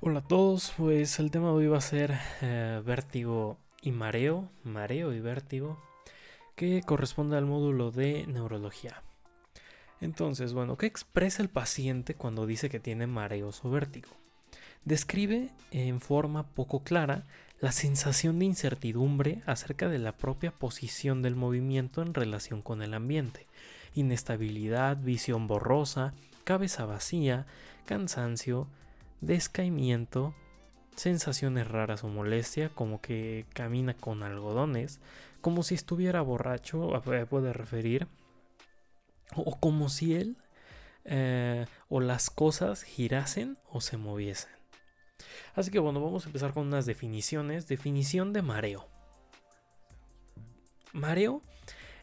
Hola a todos, pues el tema de hoy va a ser eh, vértigo y mareo, mareo y vértigo, que corresponde al módulo de neurología. Entonces, bueno, ¿qué expresa el paciente cuando dice que tiene mareos o vértigo? Describe en forma poco clara la sensación de incertidumbre acerca de la propia posición del movimiento en relación con el ambiente, inestabilidad, visión borrosa, cabeza vacía, cansancio, descaimiento, sensaciones raras o molestia, como que camina con algodones, como si estuviera borracho, puede referir, o como si él eh, o las cosas girasen o se moviesen. Así que bueno, vamos a empezar con unas definiciones. Definición de mareo. Mareo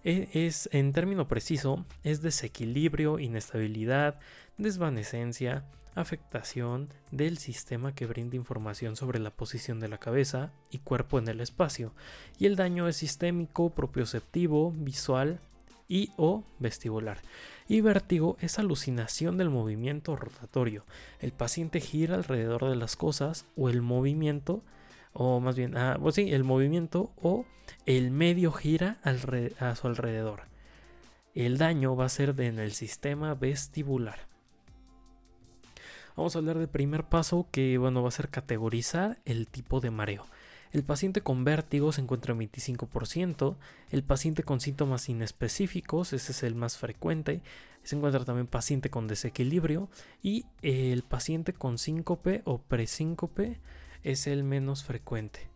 e, es, en término preciso, es desequilibrio, inestabilidad, desvanecencia, afectación del sistema que brinda información sobre la posición de la cabeza y cuerpo en el espacio, y el daño es sistémico, propioceptivo, visual y o vestibular. Y vértigo es alucinación del movimiento rotatorio. El paciente gira alrededor de las cosas o el movimiento, o más bien, ah, pues sí, el movimiento o el medio gira a su alrededor. El daño va a ser en el sistema vestibular. Vamos a hablar del primer paso que bueno, va a ser categorizar el tipo de mareo. El paciente con vértigo se encuentra en 25%, el paciente con síntomas inespecíficos, ese es el más frecuente, se encuentra también paciente con desequilibrio y el paciente con síncope o presíncope es el menos frecuente.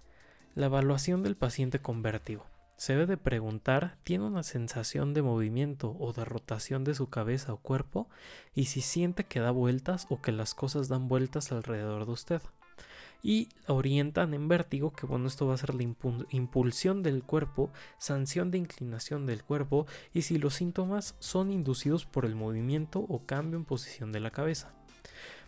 La evaluación del paciente con vértigo. Se debe de preguntar, ¿tiene una sensación de movimiento o de rotación de su cabeza o cuerpo? Y si siente que da vueltas o que las cosas dan vueltas alrededor de usted. Y orientan en vértigo, que bueno, esto va a ser la impulsión del cuerpo, sanción de inclinación del cuerpo y si los síntomas son inducidos por el movimiento o cambio en posición de la cabeza.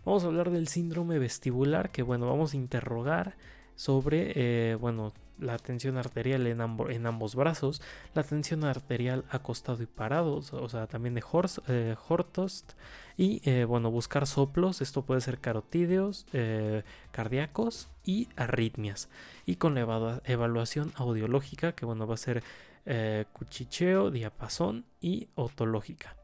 Vamos a hablar del síndrome vestibular, que bueno, vamos a interrogar sobre, eh, bueno, la tensión arterial en, en, ambos brazos, la tensión arterial acostado y parado, o sea, también de eh, Hortost, y eh, bueno, buscar soplos, esto puede ser carotídeos, cardíacos y arritmias, y con la evaluación audiológica, que bueno, va a ser cuchicheo, diapasón y otológica.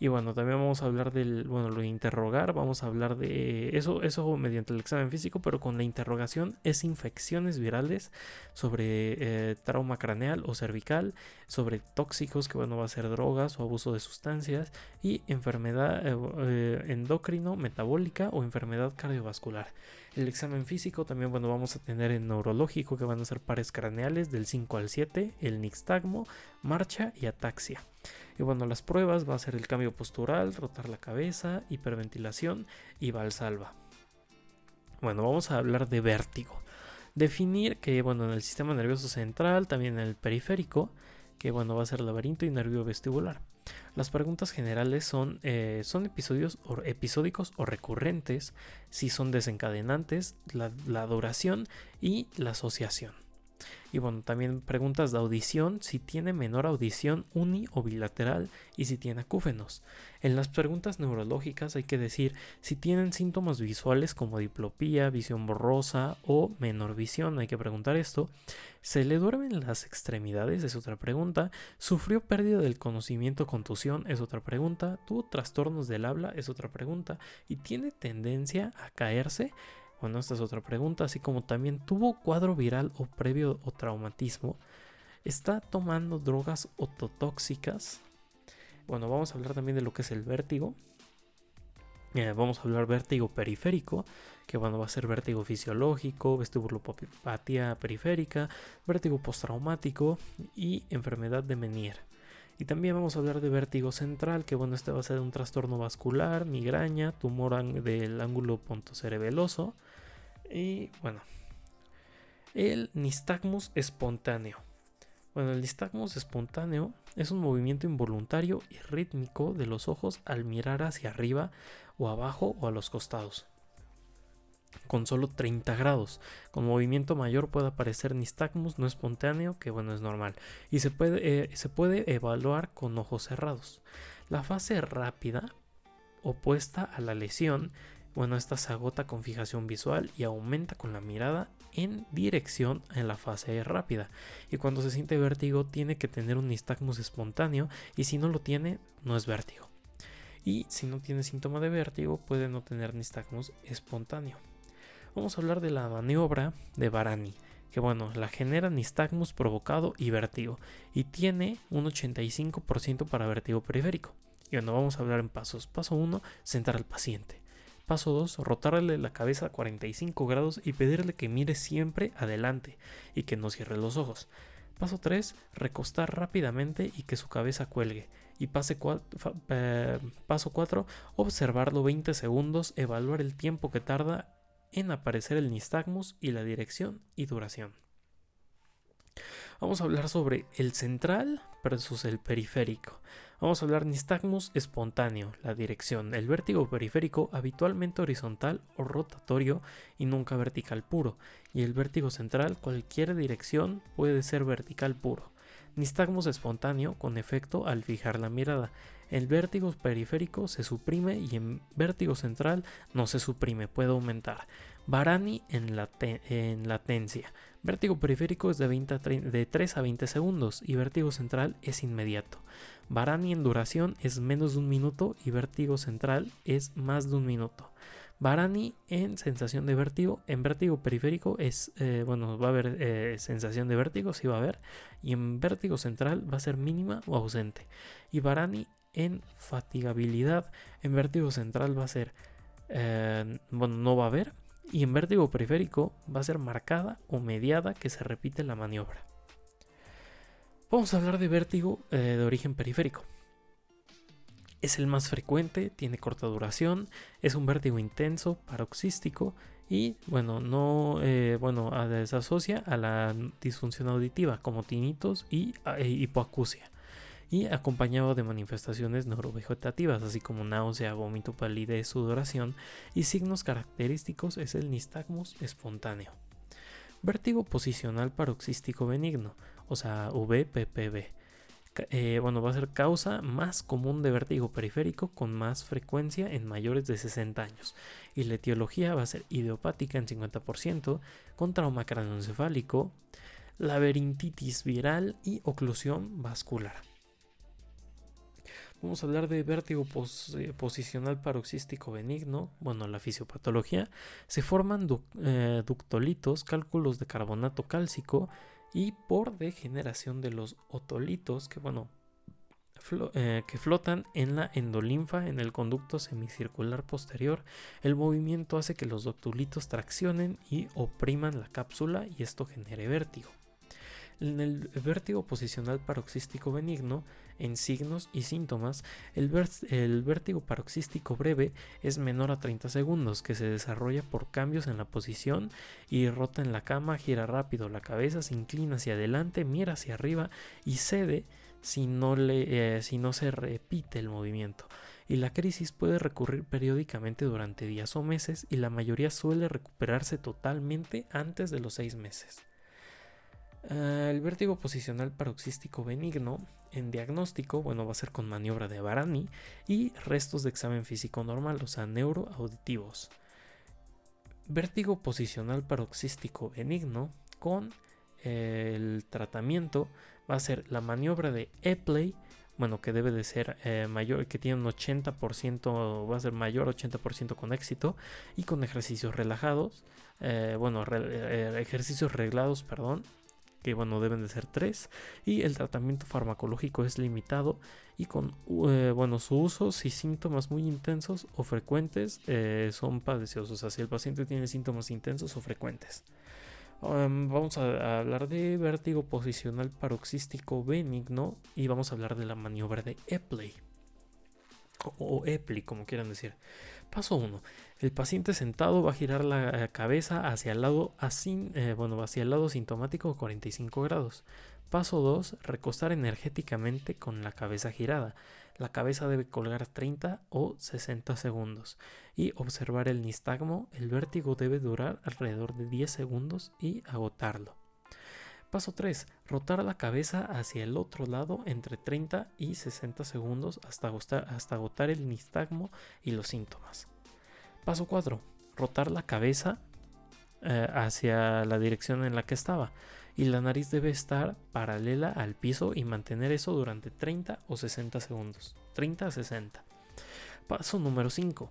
Y bueno, también vamos a hablar del, bueno, lo de interrogar, vamos a hablar de eso, eso mediante el examen físico, pero con la interrogación es infecciones virales sobre eh, trauma craneal o cervical, sobre tóxicos, que bueno, va a ser drogas o abuso de sustancias, y enfermedad eh, eh, endocrino, metabólica o enfermedad cardiovascular. El examen físico también, bueno, vamos a tener el neurológico, que van a ser pares craneales del 5 al 7, el nixtagmo, marcha y ataxia. Y bueno, las pruebas va a ser el cambio postural, rotar la cabeza, hiperventilación y valsalva. Bueno, vamos a hablar de vértigo. Definir que, bueno, en el sistema nervioso central, también en el periférico, que bueno, va a ser laberinto y nervio vestibular. Las preguntas generales son, eh, ¿son episodios o, episódicos o recurrentes? Si son desencadenantes, la duración y la asociación. Y bueno, también preguntas de audición, si tiene menor audición uni o bilateral y si tiene acúfenos. En las preguntas neurológicas hay que decir si tienen síntomas visuales como diplopía, visión borrosa o menor visión, hay que preguntar esto. ¿Se le duermen las extremidades? Es otra pregunta. ¿Sufrió pérdida del conocimiento contusión? Es otra pregunta. ¿Tuvo trastornos del habla? Es otra pregunta. ¿Y tiene tendencia a caerse? Bueno, esta es otra pregunta, así como también tuvo cuadro viral o previo o traumatismo, está tomando drogas ototóxicas. Bueno, vamos a hablar también de lo que es el vértigo. Eh, vamos a hablar vértigo periférico, que bueno, va a ser vértigo fisiológico, vestibulopatía periférica, vértigo postraumático y enfermedad de Menier. Y también vamos a hablar de vértigo central, que bueno, este va a ser un trastorno vascular, migraña, tumor del ángulo pontocerebeloso. Y bueno, el nistagmus espontáneo. Bueno, el nistagmus espontáneo es un movimiento involuntario y rítmico de los ojos al mirar hacia arriba o abajo o a los costados con solo 30 grados. Con movimiento mayor puede aparecer nistagmus no espontáneo, que bueno es normal, y se puede, eh, se puede evaluar con ojos cerrados. La fase rápida, opuesta a la lesión, bueno, esta se agota con fijación visual y aumenta con la mirada en dirección en la fase rápida. Y cuando se siente vértigo tiene que tener un nistagmus espontáneo y si no lo tiene no es vértigo. Y si no tiene síntoma de vértigo puede no tener nistagmus espontáneo. Vamos a hablar de la maniobra de Barani que bueno, la genera nistagmus provocado y vértigo, y tiene un 85% para vértigo periférico. Y bueno, vamos a hablar en pasos. Paso 1, sentar al paciente. Paso 2, rotarle la cabeza a 45 grados y pedirle que mire siempre adelante y que no cierre los ojos. Paso 3, recostar rápidamente y que su cabeza cuelgue. Y pase eh, paso 4, observarlo 20 segundos, evaluar el tiempo que tarda en aparecer el nistagmus y la dirección y duración. Vamos a hablar sobre el central versus el periférico. Vamos a hablar nistagmus espontáneo, la dirección. El vértigo periférico habitualmente horizontal o rotatorio y nunca vertical puro. Y el vértigo central, cualquier dirección puede ser vertical puro. Nistagmus espontáneo con efecto al fijar la mirada. El vértigo periférico se suprime y en vértigo central no se suprime, puede aumentar. Barani en, latencia. Vértigo periférico es de, de 3 a 20 segundos y vértigo central es inmediato. Barani en duración es menos de un minuto y vértigo central es más de un minuto. Barani en sensación de vértigo, en vértigo periférico es, eh, bueno, va a haber eh, sensación de vértigo, sí va a haber, y en vértigo central va a ser mínima o ausente. Y Barani en fatigabilidad, en vértigo central va a ser, eh, bueno, no va a haber, y en vértigo periférico va a ser marcada o mediada que se repite la maniobra. Vamos a hablar de vértigo de origen periférico. Es el más frecuente, tiene corta duración, es un vértigo intenso, paroxístico y bueno, no eh, bueno, se asocia a la disfunción auditiva como tinitos y e hipoacusia y acompañado de manifestaciones neurovegetativas así como náusea, vómito, palidez, sudoración y signos característicos es el nistagmus espontáneo. Vértigo posicional paroxístico benigno, o sea, VPPB eh, bueno, va a ser causa más común de vértigo periférico con más frecuencia en mayores de 60 años. Y la etiología va a ser idiopática en 50%, con trauma craneoencefálico, laberintitis viral y oclusión vascular. Vamos a hablar de vértigo eh, posicional paroxístico benigno. Bueno, la fisiopatología. Se forman eh, ductolitos, cálculos de carbonato cálcico, y por degeneración de los otolitos que bueno eh, que flotan en la endolinfa en el conducto semicircular posterior el movimiento hace que los otolitos traccionen y opriman la cápsula y esto genere vértigo en el vértigo posicional paroxístico benigno, en signos y síntomas, el, vértigo paroxístico breve es menor a 30 segundos, que se desarrolla por cambios en la posición y rota en la cama, gira rápido la cabeza, se inclina hacia adelante, mira hacia arriba y cede si no, eh, si no se repite el movimiento. Y la crisis puede recurrir periódicamente durante días o meses y la mayoría suele recuperarse totalmente antes de los seis meses. Ah, el vértigo posicional paroxístico benigno en diagnóstico, bueno, va a ser con maniobra de Barani y restos de examen físico normal, o sea, neuroauditivos. Vértigo posicional paroxístico benigno con eh, el tratamiento va a ser la maniobra de E-play, bueno, que debe de ser eh, mayor, que tiene un 80%, va a ser mayor 80% con éxito y con ejercicios relajados, eh, bueno, ejercicios reglados, perdón, que bueno, deben de ser tres, y el tratamiento farmacológico es limitado y con eh, bueno, su uso si síntomas muy intensos o frecuentes eh, son padeciosos, o sea, si el paciente tiene síntomas intensos o frecuentes. Um, vamos a, hablar de vértigo posicional paroxístico benigno y vamos a hablar de la maniobra de Epley o, Epley, como quieran decir. Paso 1. El paciente sentado va a girar la eh, cabeza hacia el lado, así, eh, bueno, hacia el lado sintomático 45 grados. Paso 2. Recostar energéticamente con la cabeza girada. La cabeza debe colgar 30 o 60 segundos. Y observar el nistagmo. El vértigo debe durar alrededor de 10 segundos y agotarlo. Paso 3. Rotar la cabeza hacia el otro lado entre 30 y 60 segundos hasta hasta agotar el nistagmo y los síntomas. Paso 4. Rotar la cabeza eh, hacia la dirección en la que estaba y la nariz debe estar paralela al piso y mantener eso durante 30 o 60 segundos. 30 a 60. Paso número 5.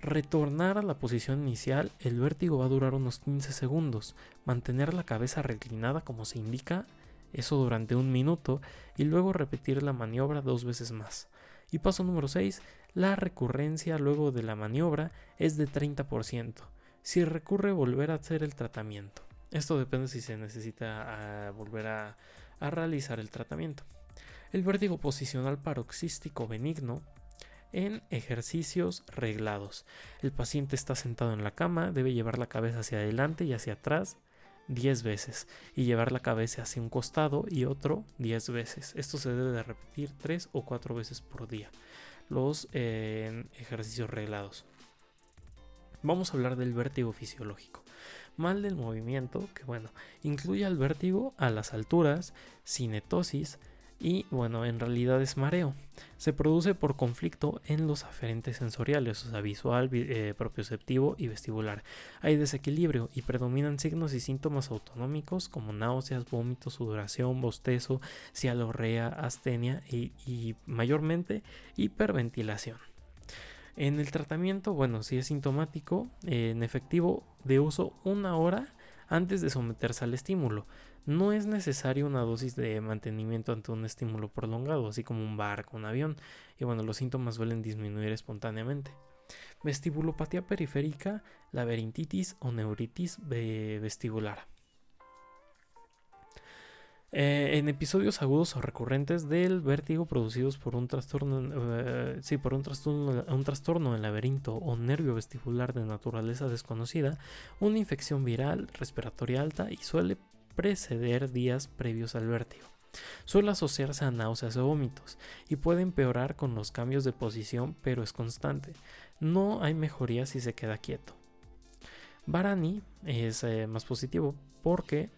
Retornar a la posición inicial, el vértigo va a durar unos 15 segundos. Mantener la cabeza reclinada como se indica, eso durante un minuto, y luego repetir la maniobra dos veces más. Y paso número 6, la recurrencia luego de la maniobra es de 30%. Si recurre, volver a hacer el tratamiento. Esto depende si se necesita ah, volver a realizar el tratamiento. El vértigo posicional paroxístico benigno en ejercicios reglados. El paciente está sentado en la cama, debe llevar la cabeza hacia adelante y hacia atrás 10 veces y llevar la cabeza hacia un costado y otro 10 veces. Esto se debe de repetir 3 o 4 veces por día. Los eh, ejercicios reglados. Vamos a hablar del vértigo fisiológico. Mal del movimiento, que bueno, incluye al vértigo a las alturas, cinetosis, y bueno, en realidad es mareo. Se produce por conflicto en los aferentes sensoriales, o sea, visual, eh, propioceptivo y vestibular. Hay desequilibrio y predominan signos y síntomas autonómicos como náuseas, vómitos, sudoración, bostezo, cialorrea, astenia y, mayormente hiperventilación. En el tratamiento, bueno, si es sintomático, en efectivo de uso una hora antes de someterse al estímulo. No es necesario una dosis de mantenimiento ante un estímulo prolongado, así como un barco, un avión, y bueno, los síntomas suelen disminuir espontáneamente. Vestibulopatía periférica, laberintitis o neuritis vestibular. Eh, en episodios agudos o recurrentes del vértigo producidos por un trastorno, eh, sí, por un trastorno, un trastorno en laberinto o nervio vestibular de naturaleza desconocida, una infección viral respiratoria alta y suele preceder días previos al vértigo. Suele asociarse a náuseas o vómitos y puede empeorar con los cambios de posición, pero es constante. No hay mejoría si se queda quieto. Barani es eh, más positivo porque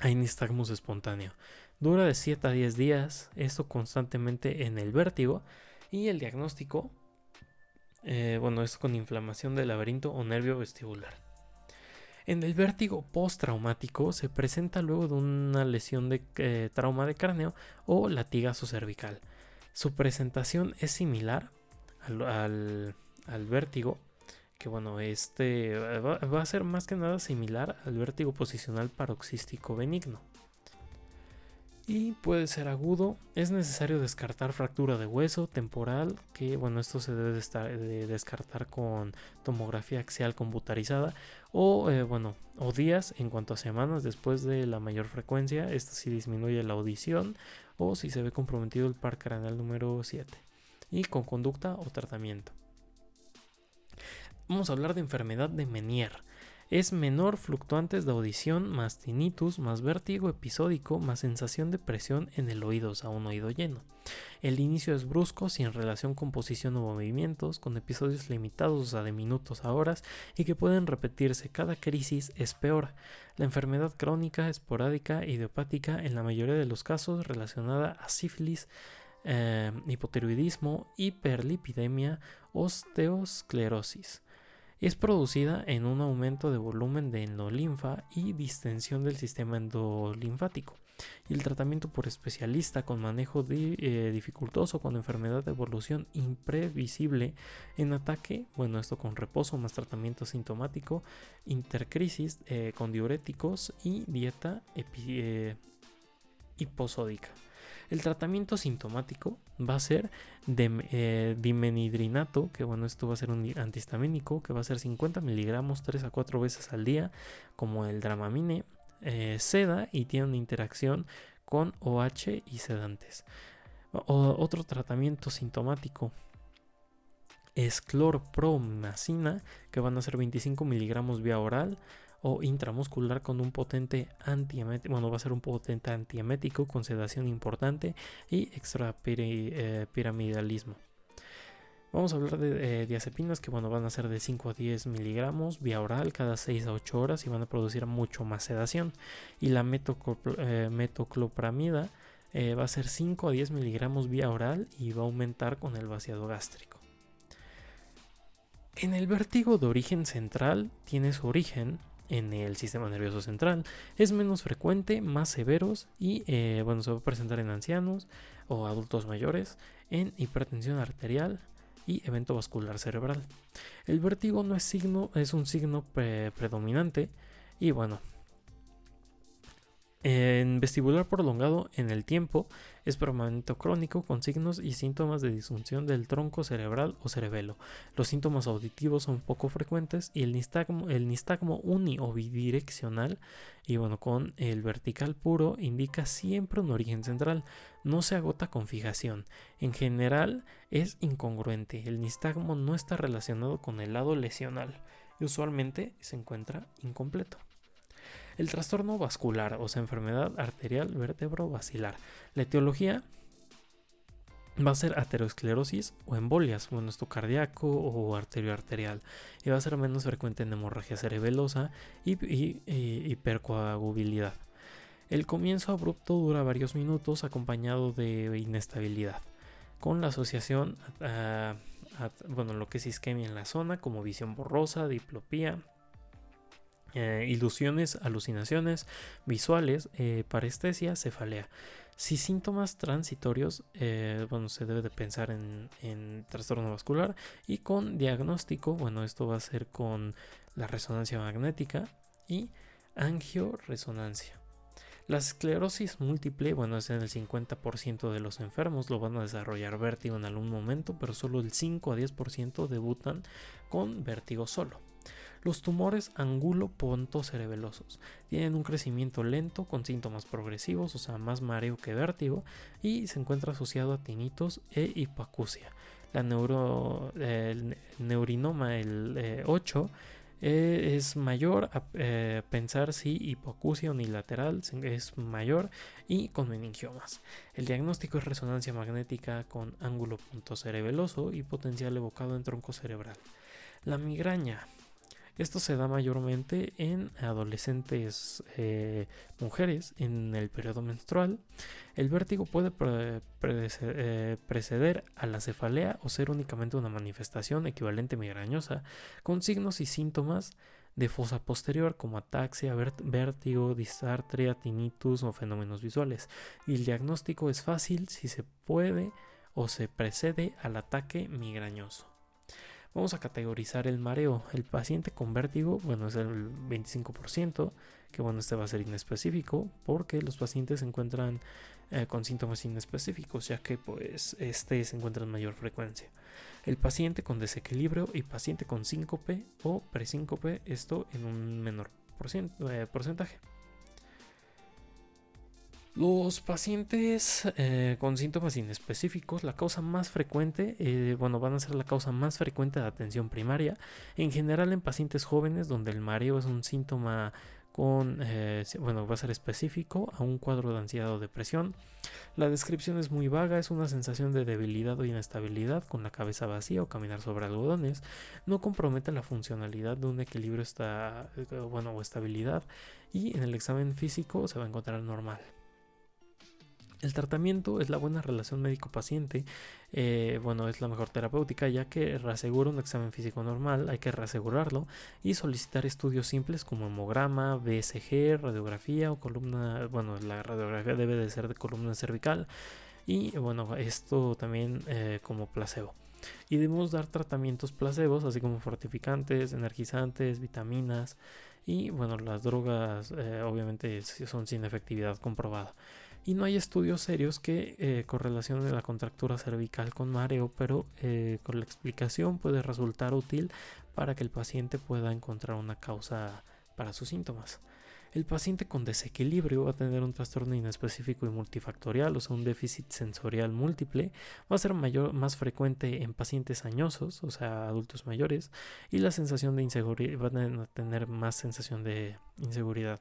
hay nistagmus espontáneo. Dura de 7 a 10 días, esto constantemente en el vértigo y el diagnóstico, eh, bueno, es con inflamación del laberinto o nervio vestibular. En el vértigo postraumático se presenta luego de una lesión de eh, trauma de cráneo o latigazo cervical. Su presentación es similar al, vértigo, que bueno, este va, va, a ser más que nada similar al vértigo posicional paroxístico benigno y puede ser agudo. Es necesario descartar fractura de hueso temporal, que bueno, esto se debe de, descartar con tomografía axial computarizada o eh, bueno, o días en cuanto a semanas después de la mayor frecuencia. Esto sí disminuye la audición o si se ve comprometido el par craneal número 7 y con conducta o tratamiento. Vamos a hablar de enfermedad de Menier es menor fluctuantes de audición más tinnitus más vértigo episódico más sensación de presión en el oído, o sea, un oído lleno. El inicio es brusco, sin relación con posición o movimientos, con episodios limitados, o sea, de minutos a horas, y que pueden repetirse. Cada crisis es peor. La enfermedad crónica, esporádica, idiopática, en la mayoría de los casos relacionada a sífilis, eh, hipotiroidismo, hiperlipidemia, osteosclerosis. Es producida en un aumento de volumen de endolinfa y distensión del sistema endolinfático. Y el tratamiento por especialista con manejo eh, dificultoso con enfermedad de evolución imprevisible en ataque, bueno, esto con reposo más tratamiento sintomático, intercrisis eh, con diuréticos y dieta eh, hiposódica. El tratamiento sintomático va a ser de, eh, dimenidrinato, que bueno, esto va a ser un antihistamínico, que va a ser 50 miligramos 3 a 4 veces al día, como el dramamine, eh, seda y tiene una interacción con OH y sedantes. otro tratamiento sintomático es clorpromacina, que van a ser 25 miligramos vía oral o intramuscular con un potente antiemético, bueno, va a ser un potente antiemético con sedación importante y extrapiramidalismo. Vamos a hablar de eh, diazepinas que bueno, van a ser de 5 a 10 miligramos vía oral cada 6 a 8 horas y van a producir mucho más sedación. Y la eh, metoclopramida eh, va a ser 5 a 10 miligramos vía oral y va a aumentar con el vaciado gástrico. En el vértigo de origen central tiene su origen en el sistema nervioso central. Es menos frecuente, más severos y eh, bueno, se va a presentar en ancianos o adultos mayores, en hipertensión arterial y evento vascular cerebral. El vértigo no es signo, es un signo predominante y bueno, en vestibular prolongado en el tiempo es permanente crónico con signos y síntomas de disfunción del tronco cerebral o cerebelo. Los síntomas auditivos son poco frecuentes y el nistagmo, el nistagmo uni o bidireccional y bueno, con el vertical puro indica siempre un origen central, no se agota con fijación. En general es incongruente, el nistagmo no está relacionado con el lado lesional y usualmente se encuentra incompleto. El trastorno vascular, o sea, enfermedad arterial vértebro-vacilar. La etiología va a ser aterosclerosis o embolias, bueno, esto cardíaco o arterio-arterial, y va a ser menos frecuente en hemorragia cerebelosa y, hipercoagulabilidad. El comienzo abrupto dura varios minutos acompañado de inestabilidad, con la asociación a, bueno, lo que es isquemia en la zona, como visión borrosa, diplopía, eh, ilusiones, alucinaciones visuales, eh, parestesia, cefalea. Si síntomas transitorios, eh, bueno, se debe de pensar en, trastorno vascular y con diagnóstico, bueno, esto va a ser con la resonancia magnética y angioresonancia. La esclerosis múltiple, bueno, es en el 50% de los enfermos, lo van a desarrollar vértigo en algún momento, pero solo el 5 a 10% debutan con vértigo solo. Los tumores angulo-pontocerebelosos tienen un crecimiento lento con síntomas progresivos, o sea, más mareo que vértigo, y se encuentra asociado a tinitos e hipoacusia. La el neurinoma, el 8, eh, eh, es mayor a eh, pensar si hipoacusia unilateral es mayor y con meningiomas. El diagnóstico es resonancia magnética con ángulo pontocerebeloso y potencial evocado en tronco cerebral. La migraña esto se da mayormente en adolescentes eh, mujeres en el periodo menstrual. El vértigo puede eh, preceder a la cefalea o ser únicamente una manifestación equivalente migrañosa con signos y síntomas de fosa posterior como ataxia, vértigo, disartria, tinnitus o fenómenos visuales. Y el diagnóstico es fácil si se puede o se precede al ataque migrañoso. Vamos a categorizar el mareo. El paciente con vértigo, bueno, es el 25%, que bueno, este va a ser inespecífico porque los pacientes se encuentran eh, con síntomas inespecíficos, ya que pues este se encuentra en mayor frecuencia. El paciente con desequilibrio y paciente con síncope o presíncope, esto en un menor eh, porcentaje. Los pacientes eh, con síntomas inespecíficos, la causa más frecuente, eh, bueno, van a ser la causa más frecuente de atención primaria, en general en pacientes jóvenes donde el mareo es un síntoma con, eh, bueno, va a ser específico a un cuadro de ansiedad o depresión. La descripción es muy vaga, es una sensación de debilidad o inestabilidad con la cabeza vacía o caminar sobre algodones. No compromete la funcionalidad de un equilibrio esta, bueno, o estabilidad y en el examen físico se va a encontrar normal. El tratamiento es la buena relación médico-paciente, eh, bueno, es la mejor terapéutica ya que reasegura un examen físico normal, hay que reasegurarlo y solicitar estudios simples como hemograma, BSG, radiografía o columna, bueno, la radiografía debe de ser de columna cervical y bueno, esto también eh, como placebo. Y debemos dar tratamientos placebos, así como fortificantes, energizantes, vitaminas y bueno, las drogas eh, obviamente son sin efectividad comprobada y no hay estudios serios que eh, correlacionen la contractura cervical con mareo, pero eh, con la explicación puede resultar útil para que el paciente pueda encontrar una causa para sus síntomas. El paciente con desequilibrio va a tener un trastorno inespecífico y multifactorial, o sea, un déficit sensorial múltiple, va a ser mayor, más frecuente en pacientes añosos, o sea, adultos mayores, y la sensación de inseguridad, van a tener más sensación de inseguridad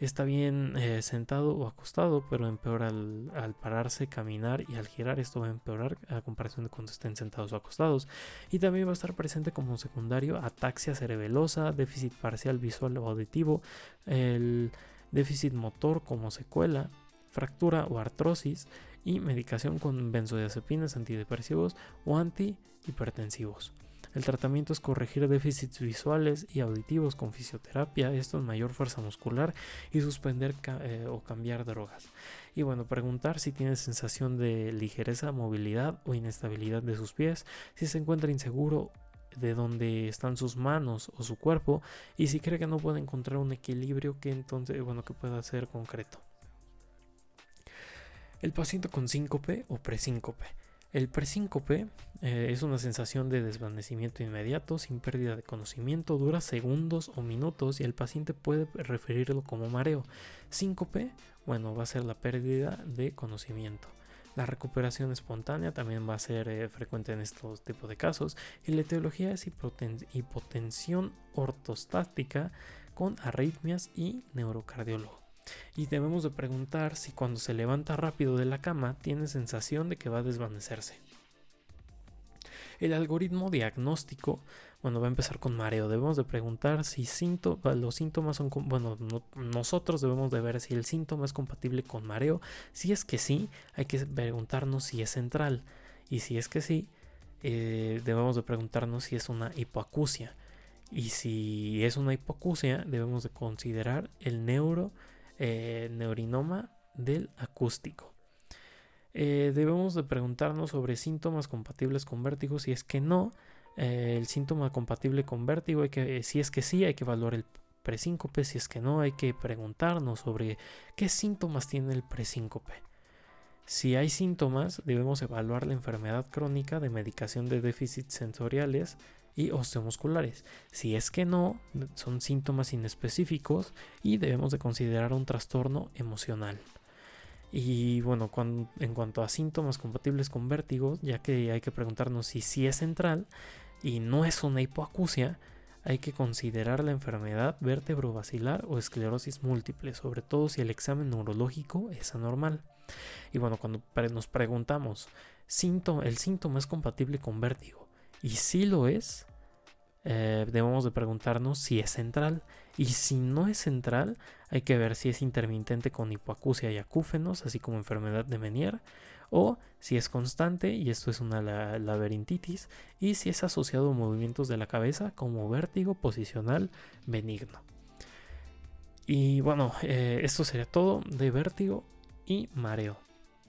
está bien eh, sentado o acostado, pero empeora al, pararse, caminar y al girar. Esto va a empeorar a comparación de cuando estén sentados o acostados. Y también va a estar presente como secundario ataxia cerebelosa, déficit parcial visual o auditivo, el déficit motor como secuela, fractura o artrosis y medicación con benzodiazepinas, antidepresivos o antihipertensivos. El tratamiento es corregir déficits visuales y auditivos con fisioterapia, esto es mayor fuerza muscular y suspender eh, o cambiar drogas. Y bueno, preguntar si tiene sensación de ligereza, movilidad o inestabilidad de sus pies, si se encuentra inseguro de dónde están sus manos o su cuerpo y si cree que no puede encontrar un equilibrio que entonces, bueno, que pueda ser concreto. El paciente con síncope o presíncope. El presíncope eh, es una sensación de desvanecimiento inmediato sin pérdida de conocimiento, dura segundos o minutos y el paciente puede referirlo como mareo. Síncope, bueno, va a ser la pérdida de conocimiento. La recuperación espontánea también va a ser eh, frecuente en estos tipos de casos y la etiología es hipotensión ortostática con arritmias y neurocardiólogo. Y debemos de preguntar si cuando se levanta rápido de la cama tiene sensación de que va a desvanecerse. El algoritmo diagnóstico, bueno, va a empezar con mareo. Debemos de preguntar si los síntomas son, bueno, nosotros debemos de ver si el síntoma es compatible con mareo. Si es que sí, hay que preguntarnos si es central. Y si es que sí, eh, debemos de preguntarnos si es una hipoacusia. Y si es una hipoacusia, debemos de considerar el neuro, eh, neurinoma del acústico. Eh, debemos de preguntarnos sobre síntomas compatibles con vértigo. Si es que no, eh, el síntoma compatible con vértigo, hay que, si es que sí, hay que evaluar el presíncope. Si es que no, hay que preguntarnos sobre qué síntomas tiene el presíncope. Si hay síntomas, debemos evaluar la enfermedad crónica de medicación de déficits sensoriales y osteomusculares. Si es que no, son síntomas inespecíficos y debemos de considerar un trastorno emocional. Y bueno, en cuanto a síntomas compatibles con vértigo, ya que hay que preguntarnos si sí es central y no es una hipoacusia, hay que considerar la enfermedad vértebro-vacilar o esclerosis múltiple, sobre todo si el examen neurológico es anormal. Y bueno, cuando nos preguntamos, ¿el síntoma es compatible con vértigo? Y si lo es, eh, debemos de preguntarnos si es central. Y si no es central, hay que ver si es intermitente con hipoacusia y acúfenos, así como enfermedad de Menier, o si es constante, y esto es una laberintitis, y si es asociado a movimientos de la cabeza como vértigo posicional benigno. Y bueno, eh, esto sería todo de vértigo y mareo.